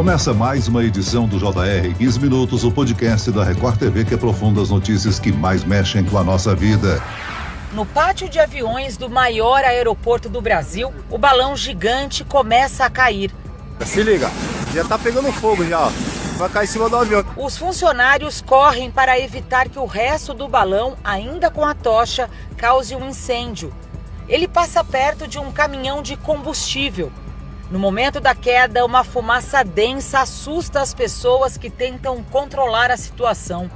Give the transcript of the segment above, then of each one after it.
Começa mais uma edição do JR 15 Minutos, o podcast da Record TV que aprofunda as notícias que mais mexem com a nossa vida. No pátio de aviões do maior aeroporto do Brasil, o balão gigante começa a cair. Se liga, já tá pegando fogo já, ó. Vai cair em cima do avião. Os funcionários correm para evitar que o resto do balão, ainda com a tocha, cause um incêndio. Ele passa perto de um caminhão de combustível. No momento da queda, uma fumaça densa assusta as pessoas que tentam controlar a situação.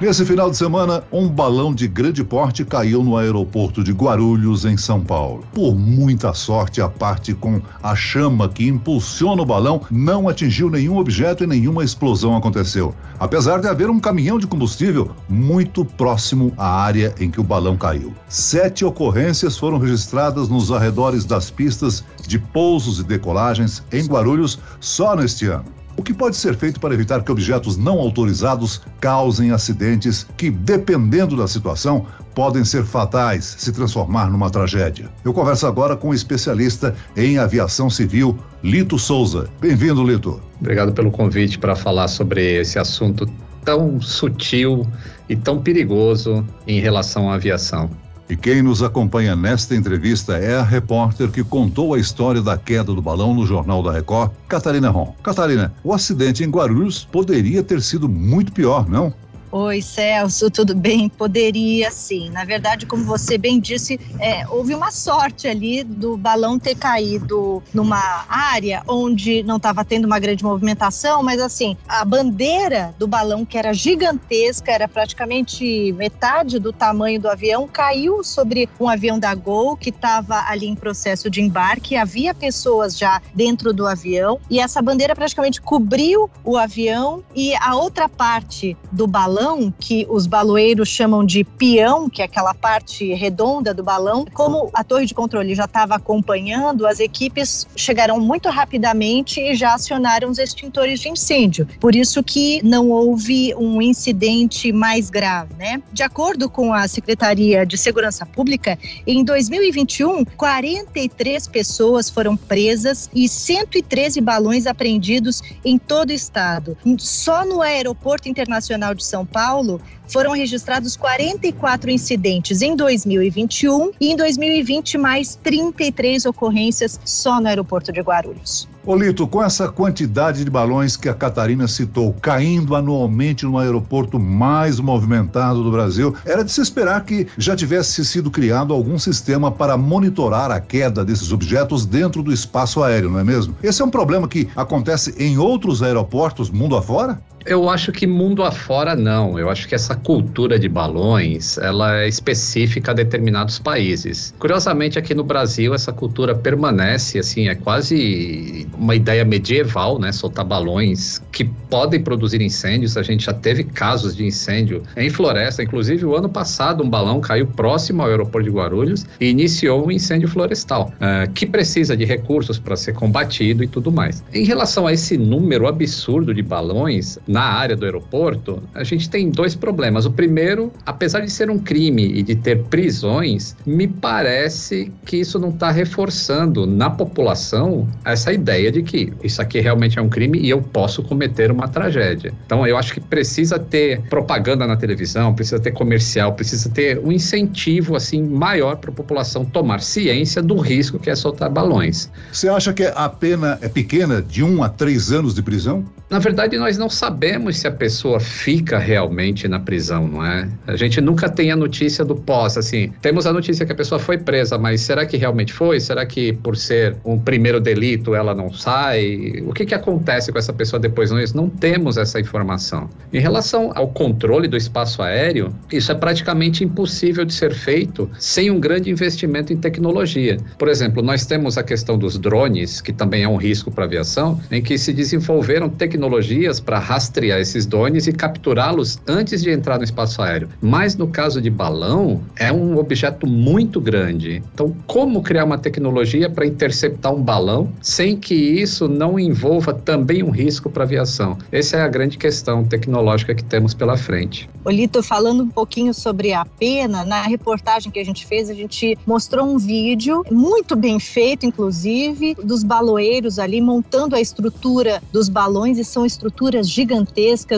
Nesse final de semana, um balão de grande porte caiu no aeroporto de Guarulhos, em São Paulo. Por muita sorte, a parte com a chama que impulsiona o balão não atingiu nenhum objeto e nenhuma explosão aconteceu. Apesar de haver um caminhão de combustível muito próximo à área em que o balão caiu. Sete ocorrências foram registradas nos arredores das pistas de pousos e decolagens em Guarulhos só neste ano. O que pode ser feito para evitar que objetos não autorizados causem acidentes que, dependendo da situação, podem ser fatais, se transformar numa tragédia? Eu converso agora com um especialista em aviação civil, Lito Souza. Bem-vindo, Lito. Obrigado pelo convite para falar sobre esse assunto tão sutil e tão perigoso em relação à aviação. E quem nos acompanha nesta entrevista é a repórter que contou a história da queda do balão no Jornal da Record, Catarina Ron. Catarina, o acidente em Guarulhos poderia ter sido muito pior, não? Oi, Celso, tudo bem? Poderia sim. Na verdade, como você bem disse, é, houve uma sorte ali do balão ter caído numa área onde não estava tendo uma grande movimentação, mas assim, a bandeira do balão, que era gigantesca, era praticamente metade do tamanho do avião, caiu sobre um avião da Gol que estava ali em processo de embarque. Havia pessoas já dentro do avião e essa bandeira praticamente cobriu o avião e a outra parte do balão balão, que os baloeiros chamam de peão, que é aquela parte redonda do balão, como a torre de controle já estava acompanhando, as equipes chegaram muito rapidamente e já acionaram os extintores de incêndio. Por isso que não houve um incidente mais grave, né? De acordo com a Secretaria de Segurança Pública, em 2021, 43 pessoas foram presas e 113 balões apreendidos em todo o estado. Só no Aeroporto Internacional de São Paulo, foram registrados 44 incidentes em 2021 e em 2020 mais 33 ocorrências só no aeroporto de Guarulhos. Olito, com essa quantidade de balões que a Catarina citou caindo anualmente no aeroporto mais movimentado do Brasil, era de se esperar que já tivesse sido criado algum sistema para monitorar a queda desses objetos dentro do espaço aéreo, não é mesmo? Esse é um problema que acontece em outros aeroportos mundo afora? Eu acho que mundo afora não. Eu acho que essa cultura de balões, ela é específica a determinados países. Curiosamente, aqui no Brasil, essa cultura permanece, assim, é quase uma ideia medieval, né? Soltar balões que podem produzir incêndios. A gente já teve casos de incêndio em floresta. Inclusive, o ano passado, um balão caiu próximo ao aeroporto de Guarulhos e iniciou um incêndio florestal, uh, que precisa de recursos para ser combatido e tudo mais. Em relação a esse número absurdo de balões, na área do aeroporto, a gente tem dois problemas. O primeiro, apesar de ser um crime e de ter prisões, me parece que isso não está reforçando na população essa ideia de que isso aqui realmente é um crime e eu posso cometer uma tragédia. Então, eu acho que precisa ter propaganda na televisão, precisa ter comercial, precisa ter um incentivo assim maior para a população tomar ciência do risco que é soltar balões. Você acha que a pena é pequena, de um a três anos de prisão? Na verdade, nós não sabemos se a pessoa fica realmente na prisão, não é? A gente nunca tem a notícia do pós, assim. Temos a notícia que a pessoa foi presa, mas será que realmente foi? Será que por ser um primeiro delito ela não sai? O que, que acontece com essa pessoa depois? Nós não temos essa informação. Em relação ao controle do espaço aéreo, isso é praticamente impossível de ser feito sem um grande investimento em tecnologia. Por exemplo, nós temos a questão dos drones, que também é um risco para a aviação, em que se desenvolveram tecnologias para rastrear rastrear esses drones e capturá-los antes de entrar no espaço aéreo. Mas no caso de balão, é um objeto muito grande. Então, como criar uma tecnologia para interceptar um balão sem que isso não envolva também um risco para a aviação? Essa é a grande questão tecnológica que temos pela frente. Olito, falando um pouquinho sobre a pena, na reportagem que a gente fez, a gente mostrou um vídeo muito bem feito, inclusive, dos baloeiros ali montando a estrutura dos balões, e são estruturas gigantescas.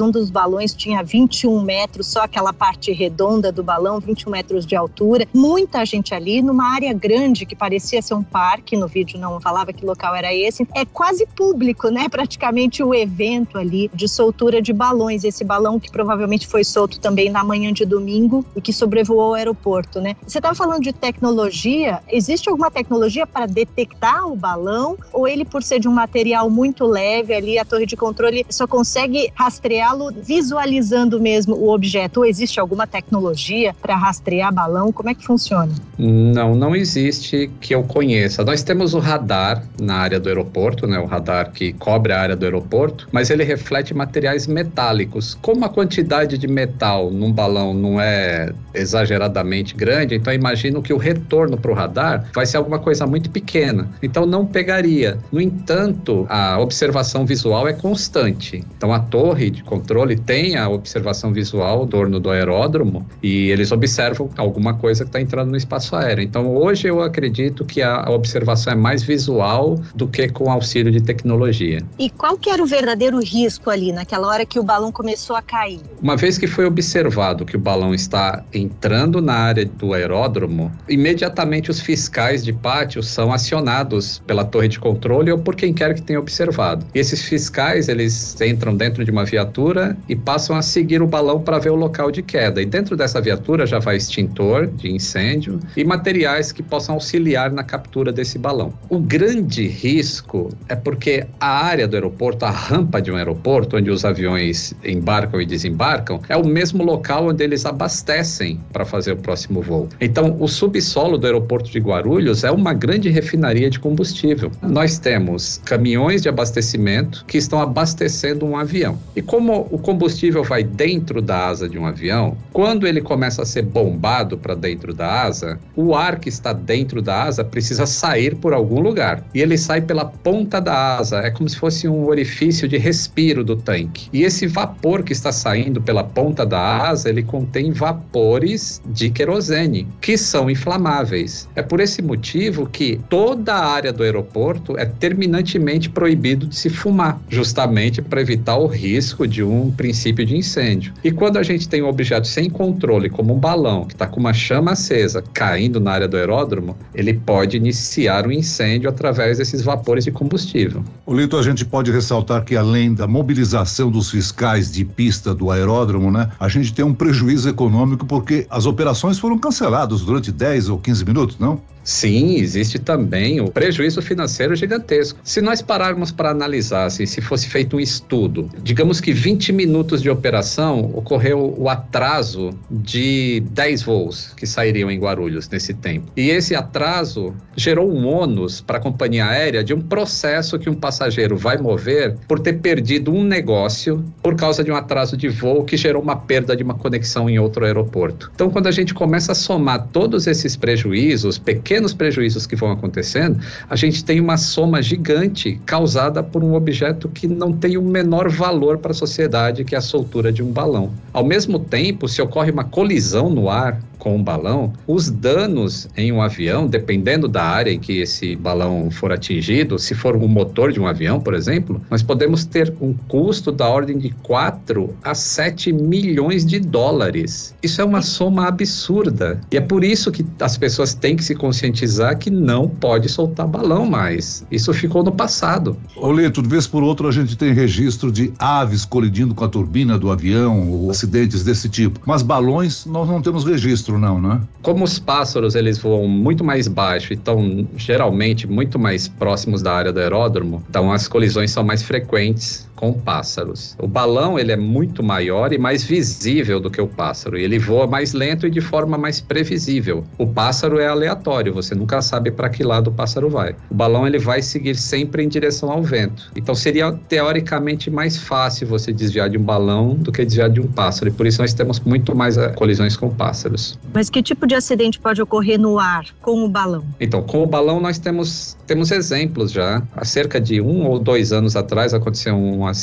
Um dos balões tinha 21 metros, só aquela parte redonda do balão, 21 metros de altura. Muita gente ali, numa área grande que parecia ser um parque, no vídeo não falava que local era esse. É quase público, né? Praticamente o evento ali de soltura de balões. Esse balão que provavelmente foi solto também na manhã de domingo e que sobrevoou o aeroporto, né? Você estava falando de tecnologia. Existe alguma tecnologia para detectar o balão? Ou ele, por ser de um material muito leve ali, a torre de controle só consegue rastreá-lo visualizando mesmo o objeto? Ou existe alguma tecnologia para rastrear balão? Como é que funciona? Não, não existe que eu conheça. Nós temos o radar na área do aeroporto, né? O radar que cobre a área do aeroporto, mas ele reflete materiais metálicos. Como a quantidade de metal num balão não é exageradamente grande, então imagino que o retorno para o radar vai ser alguma coisa muito pequena. Então não pegaria. No entanto, a observação visual é constante. Então a torre de controle tem a observação visual do torno do aeródromo e eles observam alguma coisa que está entrando no espaço aéreo. Então hoje eu acredito que a observação é mais visual do que com auxílio de tecnologia. E qual que era o verdadeiro risco ali naquela hora que o balão começou a cair? Uma vez que foi observado que o balão está entrando na área do aeródromo, imediatamente os fiscais de pátio são acionados pela torre de controle ou por quem quer que tenha observado. E esses fiscais, eles entram dentro de uma viatura e passam a seguir o balão para ver o local de queda. E dentro dessa viatura já vai extintor de incêndio e materiais que possam auxiliar na captura desse balão. O grande risco é porque a área do aeroporto, a rampa de um aeroporto, onde os aviões embarcam e desembarcam, é o mesmo local onde eles abastecem para fazer o próximo voo. Então, o subsolo do aeroporto de Guarulhos é uma grande refinaria de combustível. Nós temos caminhões de abastecimento que estão abastecendo um avião. E como o combustível vai dentro da asa de um avião, quando ele começa a ser bombado para dentro da asa, o ar que está dentro da asa precisa sair por algum lugar. E ele sai pela ponta da asa, é como se fosse um orifício de respiro do tanque. E esse vapor que está saindo pela ponta da asa, ele contém vapores de querosene, que são inflamáveis. É por esse motivo que toda a área do aeroporto é terminantemente proibido de se fumar, justamente para evitar o risco de um princípio de incêndio. E quando a gente tem um objeto sem controle, como um balão que está com uma chama acesa caindo na área do aeródromo, ele pode iniciar um incêndio através desses vapores de combustível. O Lito, a gente pode ressaltar que além da mobilização dos fiscais de pista do aeródromo, né, a gente tem um prejuízo econômico porque as operações foram canceladas durante 10 ou 15 minutos, não? Sim, existe também o prejuízo financeiro gigantesco. Se nós pararmos para analisar, assim, se fosse feito um estudo, digamos que 20 minutos de operação ocorreu o atraso de 10 voos que sairiam em Guarulhos nesse tempo. E esse atraso gerou um ônus para a companhia aérea de um processo que um passageiro vai mover por ter perdido um negócio por causa de um atraso de voo que gerou uma perda de uma conexão em outro aeroporto. Então, quando a gente começa a somar todos esses prejuízos, pequenos prejuízos que vão acontecendo, a gente tem uma soma gigante causada por um objeto que não tem o menor valor para a sociedade, que é a soltura de um balão. Ao mesmo tempo, se ocorre uma colisão no ar, com um balão, os danos em um avião, dependendo da área em que esse balão for atingido, se for um motor de um avião, por exemplo, nós podemos ter um custo da ordem de 4 a 7 milhões de dólares. Isso é uma soma absurda. E é por isso que as pessoas têm que se conscientizar que não pode soltar balão mais. Isso ficou no passado. Oleto, de vez por outra a gente tem registro de aves colidindo com a turbina do avião ou acidentes desse tipo. Mas balões nós não temos registro não, né? Como os pássaros eles voam muito mais baixo e estão geralmente muito mais próximos da área do aeródromo, então as colisões são mais frequentes com pássaros. O balão ele é muito maior e mais visível do que o pássaro. Ele voa mais lento e de forma mais previsível. O pássaro é aleatório, você nunca sabe para que lado o pássaro vai. O balão ele vai seguir sempre em direção ao vento. Então seria teoricamente mais fácil você desviar de um balão do que desviar de um pássaro. E por isso nós temos muito mais eh, colisões com pássaros. Mas que tipo de acidente pode ocorrer no ar com o balão? Então, com o balão nós temos, temos exemplos já. Há cerca de um ou dois anos atrás aconteceu um acidente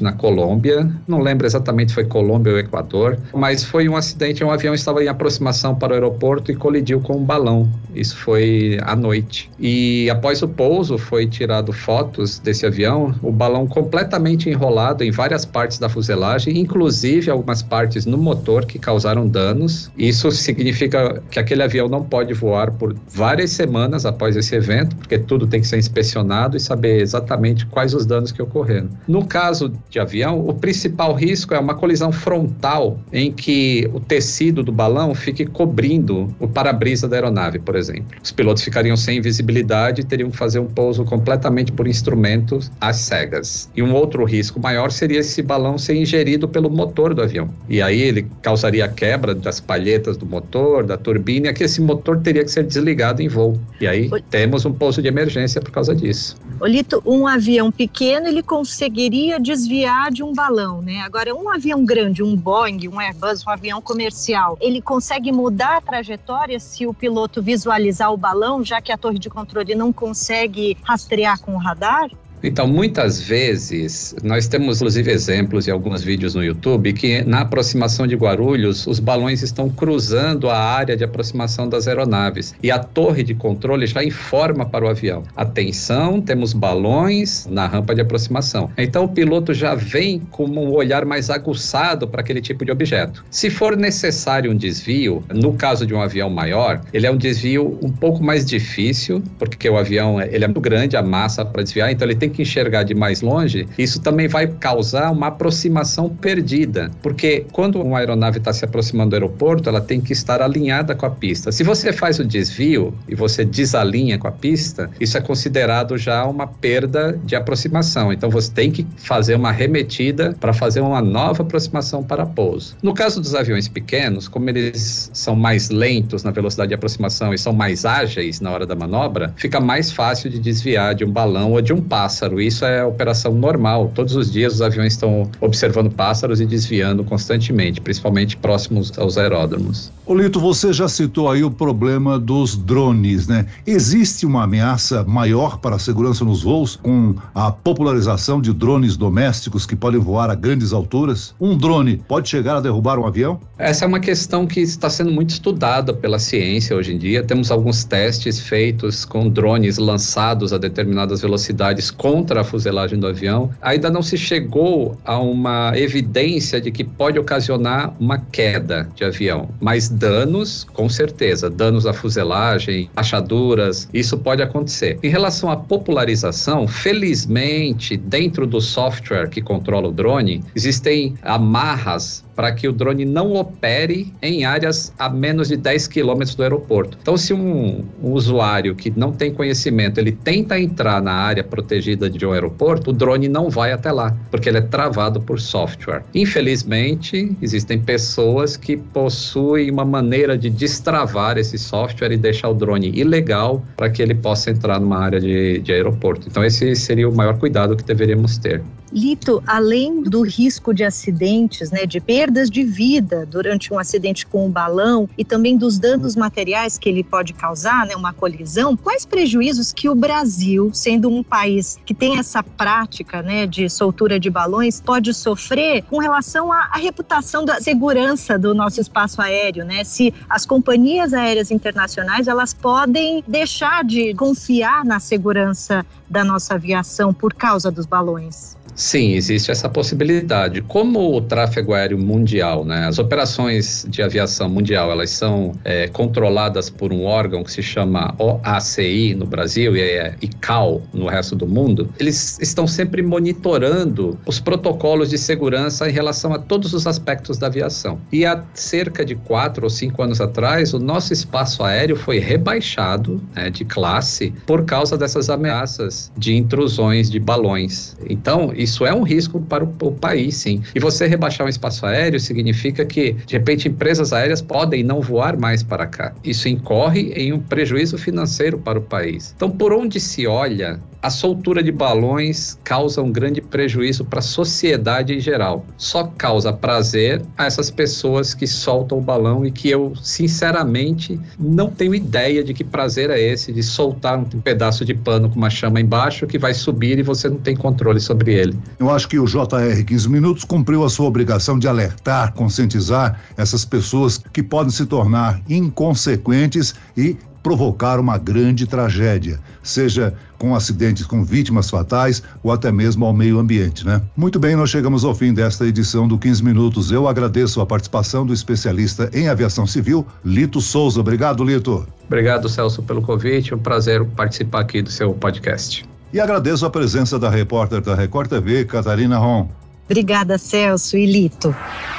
na Colômbia. Não lembro exatamente se foi Colômbia ou Equador, mas foi um acidente. Um avião estava em aproximação para o aeroporto e colidiu com um balão. Isso foi à noite. E após o pouso foi tirado fotos desse avião, o balão completamente enrolado em várias partes da fuselagem, inclusive algumas partes no motor que causaram danos. Isso significa que aquele avião não pode voar por várias semanas após esse evento, porque tudo tem que ser inspecionado e saber exatamente quais os danos que ocorreram. No caso de avião, o principal risco é uma colisão frontal em que o tecido do balão fique cobrindo o para-brisa da aeronave, por exemplo. Os pilotos ficariam sem visibilidade e teriam que fazer um pouso completamente por instrumentos às cegas. E um outro risco maior seria esse balão ser ingerido pelo motor do avião. E aí ele causaria quebra das palhetas do motor, da turbina, e que esse motor teria que ser desligado em voo. E aí temos um pouso de emergência por causa disso. Olito, um avião pequeno ele conseguiria desviar de um balão, né? Agora, um avião grande, um Boeing, um Airbus, um avião comercial, ele consegue mudar a trajetória se o piloto visualizar o balão, já que a torre de controle não consegue rastrear com o radar? Então, muitas vezes, nós temos inclusive exemplos em alguns vídeos no YouTube que na aproximação de Guarulhos, os balões estão cruzando a área de aproximação das aeronaves e a torre de controle já informa para o avião: atenção, temos balões na rampa de aproximação. Então, o piloto já vem com um olhar mais aguçado para aquele tipo de objeto. Se for necessário um desvio, no caso de um avião maior, ele é um desvio um pouco mais difícil, porque o avião ele é muito grande, a massa para desviar, então ele tem que enxergar de mais longe, isso também vai causar uma aproximação perdida, porque quando uma aeronave está se aproximando do aeroporto, ela tem que estar alinhada com a pista. Se você faz o desvio e você desalinha com a pista, isso é considerado já uma perda de aproximação. Então você tem que fazer uma remetida para fazer uma nova aproximação para pouso. No caso dos aviões pequenos, como eles são mais lentos na velocidade de aproximação e são mais ágeis na hora da manobra, fica mais fácil de desviar de um balão ou de um pássaro pássaro. Isso é operação normal. Todos os dias os aviões estão observando pássaros e desviando constantemente, principalmente próximos aos aeródromos. Olito, você já citou aí o problema dos drones, né? Existe uma ameaça maior para a segurança nos voos com a popularização de drones domésticos que podem voar a grandes alturas? Um drone pode chegar a derrubar um avião? Essa é uma questão que está sendo muito estudada pela ciência hoje em dia. Temos alguns testes feitos com drones lançados a determinadas velocidades com contra a fuselagem do avião, ainda não se chegou a uma evidência de que pode ocasionar uma queda de avião, mas danos, com certeza, danos à fuselagem, rachaduras, isso pode acontecer. Em relação à popularização, felizmente, dentro do software que controla o drone, existem amarras para que o drone não opere em áreas a menos de 10 quilômetros do aeroporto. Então, se um, um, usuário que não tem conhecimento, ele tenta entrar na área protegida de um aeroporto, o drone não vai até lá, porque ele é travado por software. Infelizmente, existem pessoas que possuem uma maneira de destravar esse software e deixar o drone ilegal para que ele possa entrar numa área de, de aeroporto. Então, esse seria o maior cuidado que deveríamos ter. Lito, além do risco de acidentes, né, de perdas de vida durante um acidente com o um balão e também dos danos materiais que ele pode causar, né, uma colisão, quais prejuízos que o Brasil, sendo um país que tem essa prática, né, de soltura de balões, pode sofrer com relação à, à reputação da segurança do nosso espaço aéreo, né? Se as companhias aéreas internacionais elas podem deixar de confiar na segurança da nossa aviação por causa dos balões. Sim, existe essa possibilidade. Como o tráfego aéreo mundial, né? As operações de aviação mundial, elas são é, controladas por um órgão que se chama OACI no Brasil e é ICAO no resto do mundo. Eles estão sempre monitorando os protocolos de segurança em relação a todos os aspectos da aviação. E há cerca de quatro ou cinco anos atrás, o nosso espaço aéreo foi rebaixado né, de classe por causa dessas ameaças de intrusões de balões. Então, isso é um risco para o, o país, sim. E você rebaixar um espaço aéreo significa que, de repente, empresas aéreas podem não voar mais para cá. Isso incorre em um prejuízo financeiro para o país. Então, por onde se olha, a soltura de balões causa um grande prejuízo para a sociedade em geral. Só causa prazer a essas pessoas que soltam o balão e que eu, sinceramente, não tenho ideia de que prazer é esse de soltar um pedaço de pano com uma chama embaixo que vai subir e você não tem controle sobre ele. Eu acho que o JR 15 Minutos cumpriu a sua obrigação de alertar, conscientizar essas pessoas que podem se tornar inconsequentes e provocar uma grande tragédia, seja com acidentes com vítimas fatais ou até mesmo ao meio ambiente, né? Muito bem, nós chegamos ao fim desta edição do 15 Minutos. Eu agradeço a participação do especialista em aviação civil, Lito Souza. Obrigado, Lito. Obrigado, Celso, pelo convite. É um prazer participar aqui do seu podcast. E agradeço a presença da repórter da Record TV, Catarina Ron. Obrigada, Celso e Lito.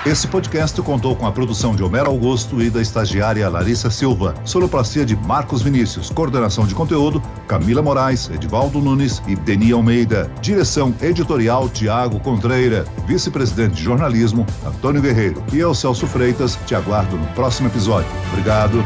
Esse podcast contou com a produção de Homero Augusto e da estagiária Larissa Silva, sonoplastia de Marcos Vinícius, coordenação de conteúdo Camila Moraes, Edivaldo Nunes e Deni Almeida, direção editorial Tiago Contreira, vice-presidente de jornalismo Antônio Guerreiro e eu, Celso Freitas, te aguardo no próximo episódio. Obrigado.